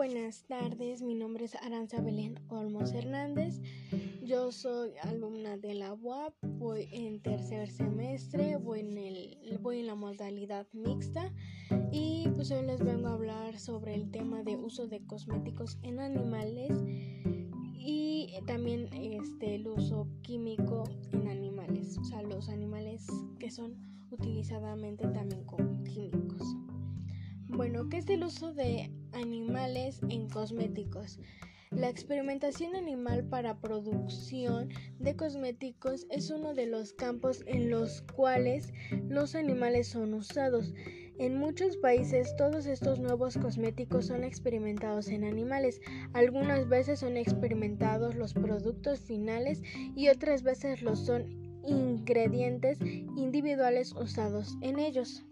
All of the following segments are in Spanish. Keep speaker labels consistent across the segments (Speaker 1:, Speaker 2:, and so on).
Speaker 1: buenas tardes. Mi nombre es Aranza Belén Olmos Hernández. Yo soy alumna de la UAP. Voy en tercer semestre. Voy en, el, voy en la modalidad mixta. Y pues hoy les vengo a hablar sobre el tema de uso de cosméticos en animales y también este, el uso químico en animales. O sea, los animales que son utilizadamente también con químicos. Bueno, ¿qué es el uso de animales en cosméticos? La experimentación animal para producción de cosméticos es uno de los campos en los cuales los animales son usados. En muchos países todos estos nuevos cosméticos son experimentados en animales. Algunas veces son experimentados los productos finales y otras veces los son ingredientes individuales usados en ellos.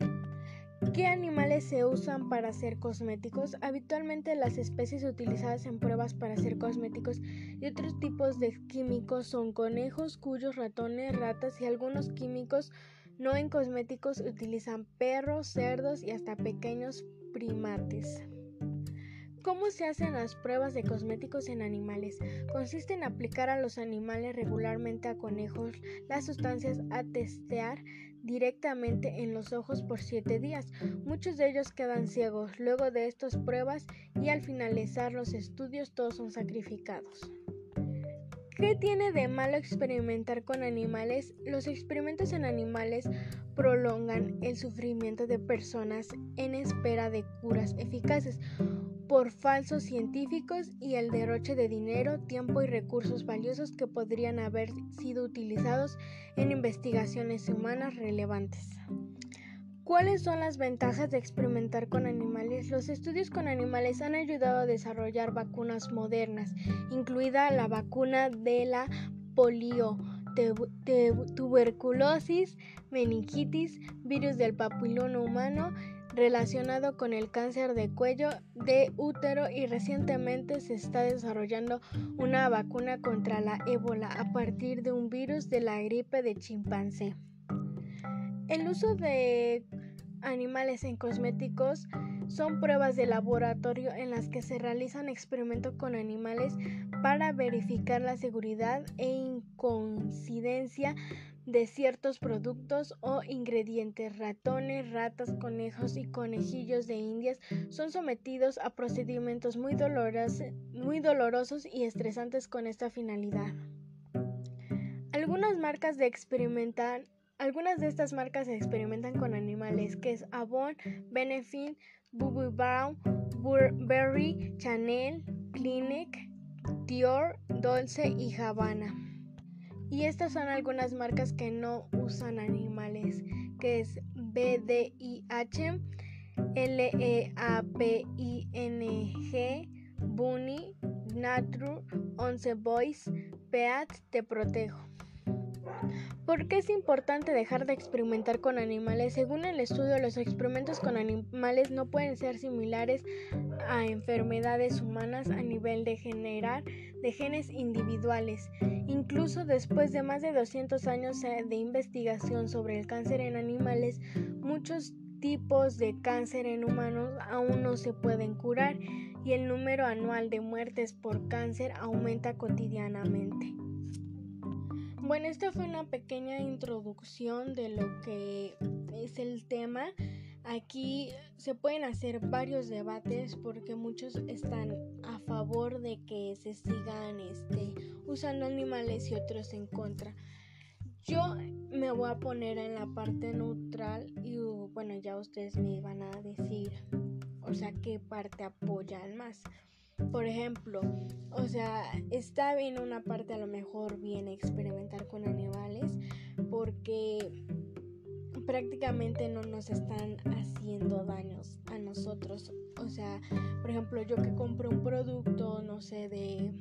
Speaker 1: ¿Qué animales se usan para hacer cosméticos? Habitualmente las especies utilizadas en pruebas para hacer cosméticos y otros tipos de químicos son conejos, cuyos ratones, ratas y algunos químicos no en cosméticos utilizan perros, cerdos y hasta pequeños primates. ¿Cómo se hacen las pruebas de cosméticos en animales? Consiste en aplicar a los animales regularmente a conejos las sustancias a testear directamente en los ojos por siete días. Muchos de ellos quedan ciegos luego de estas pruebas y al finalizar los estudios todos son sacrificados. ¿Qué tiene de malo experimentar con animales? Los experimentos en animales prolongan el sufrimiento de personas en espera de curas eficaces por falsos científicos y el derroche de dinero, tiempo y recursos valiosos que podrían haber sido utilizados en investigaciones humanas relevantes. ¿Cuáles son las ventajas de experimentar con animales? Los estudios con animales han ayudado a desarrollar vacunas modernas, incluida la vacuna de la polio, tuberculosis, meningitis, virus del papiloma humano relacionado con el cáncer de cuello de útero y recientemente se está desarrollando una vacuna contra la ébola a partir de un virus de la gripe de chimpancé. El uso de animales en cosméticos son pruebas de laboratorio en las que se realizan experimentos con animales para verificar la seguridad e incoincidencia de ciertos productos o ingredientes. Ratones, ratas, conejos y conejillos de indias son sometidos a procedimientos muy, dolorosos y estresantes con esta finalidad. Algunas marcas de experimentar algunas de estas marcas se experimentan con animales, que es Avon, Benefit, Bobbi Brown, Burberry, Chanel, Clinique, Dior, Dolce y Havana. Y estas son algunas marcas que no usan animales, que es BDIH, LEAPING, Bunny, Nature, Once Boys, Peat, Te Protejo. ¿Por qué es importante dejar de experimentar con animales? Según el estudio, los experimentos con animales no pueden ser similares a enfermedades humanas a nivel de generar de genes individuales. Incluso después de más de 200 años de investigación sobre el cáncer en animales, muchos tipos de cáncer en humanos aún no se pueden curar y el número anual de muertes por cáncer aumenta cotidianamente. Bueno, esta fue una pequeña introducción de lo que es el tema. Aquí se pueden hacer varios debates porque muchos están a favor de que se sigan este, usando animales y otros en contra. Yo me voy a poner en la parte neutral y bueno, ya ustedes me van a decir, o sea, qué parte apoyan más. Por ejemplo, o sea, está bien una parte a lo mejor bien experimentar con animales porque prácticamente no nos están haciendo daños a nosotros. O sea, por ejemplo, yo que compro un producto, no sé, de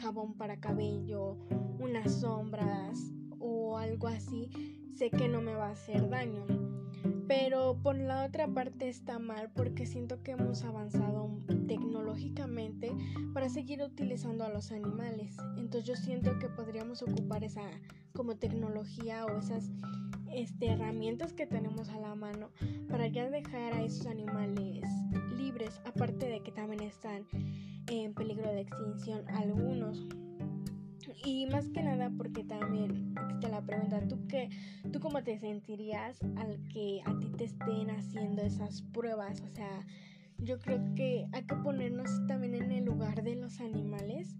Speaker 1: jabón para cabello, unas sombras o algo así, sé que no me va a hacer daño. Pero por la otra parte está mal porque siento que hemos avanzado tecnológicamente para seguir utilizando a los animales. Entonces yo siento que podríamos ocupar esa como tecnología o esas este, herramientas que tenemos a la mano para ya dejar a esos animales libres, aparte de que también están en peligro de extinción algunos. Y más que nada porque también te la pregunta, ¿tú qué, tú cómo te sentirías al que a ti te estén haciendo esas pruebas? O sea, yo creo que hay que ponernos también en el lugar de los animales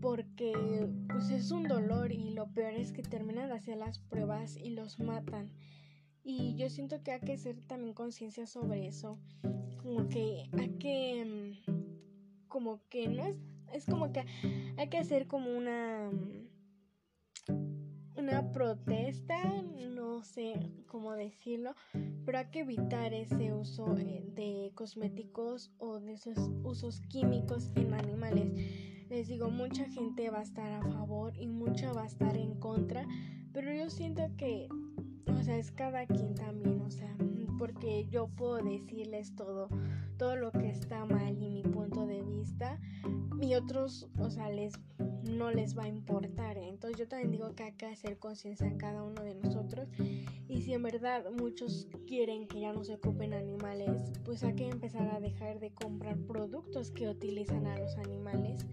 Speaker 1: porque pues es un dolor y lo peor es que terminan de hacer las pruebas y los matan. Y yo siento que hay que hacer también conciencia sobre eso. Como que hay que... Como que no es... Es como que hay que hacer como una... Una protesta, no sé cómo decirlo, pero hay que evitar ese uso eh, de cosméticos o de esos usos químicos en animales. Les digo, mucha gente va a estar a favor y mucha va a estar en contra, pero yo siento que, o sea, es cada quien también, o sea, porque yo puedo decirles todo, todo lo que está mal y mi punto de vista, y otros, o sea, les no les va a importar. ¿eh? Entonces yo también digo que hay que hacer conciencia en cada uno de nosotros. Y si en verdad muchos quieren que ya no se ocupen animales, pues hay que empezar a dejar de comprar productos que utilizan a los animales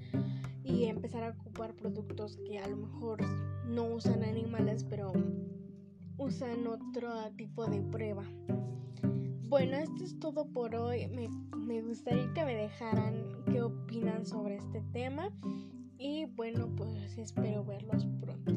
Speaker 1: y empezar a ocupar productos que a lo mejor no usan animales, pero usan otro tipo de prueba. Bueno, esto es todo por hoy. Me, gustaría que me dejaran qué opinan sobre este tema. Y bueno, pues espero verlos pronto.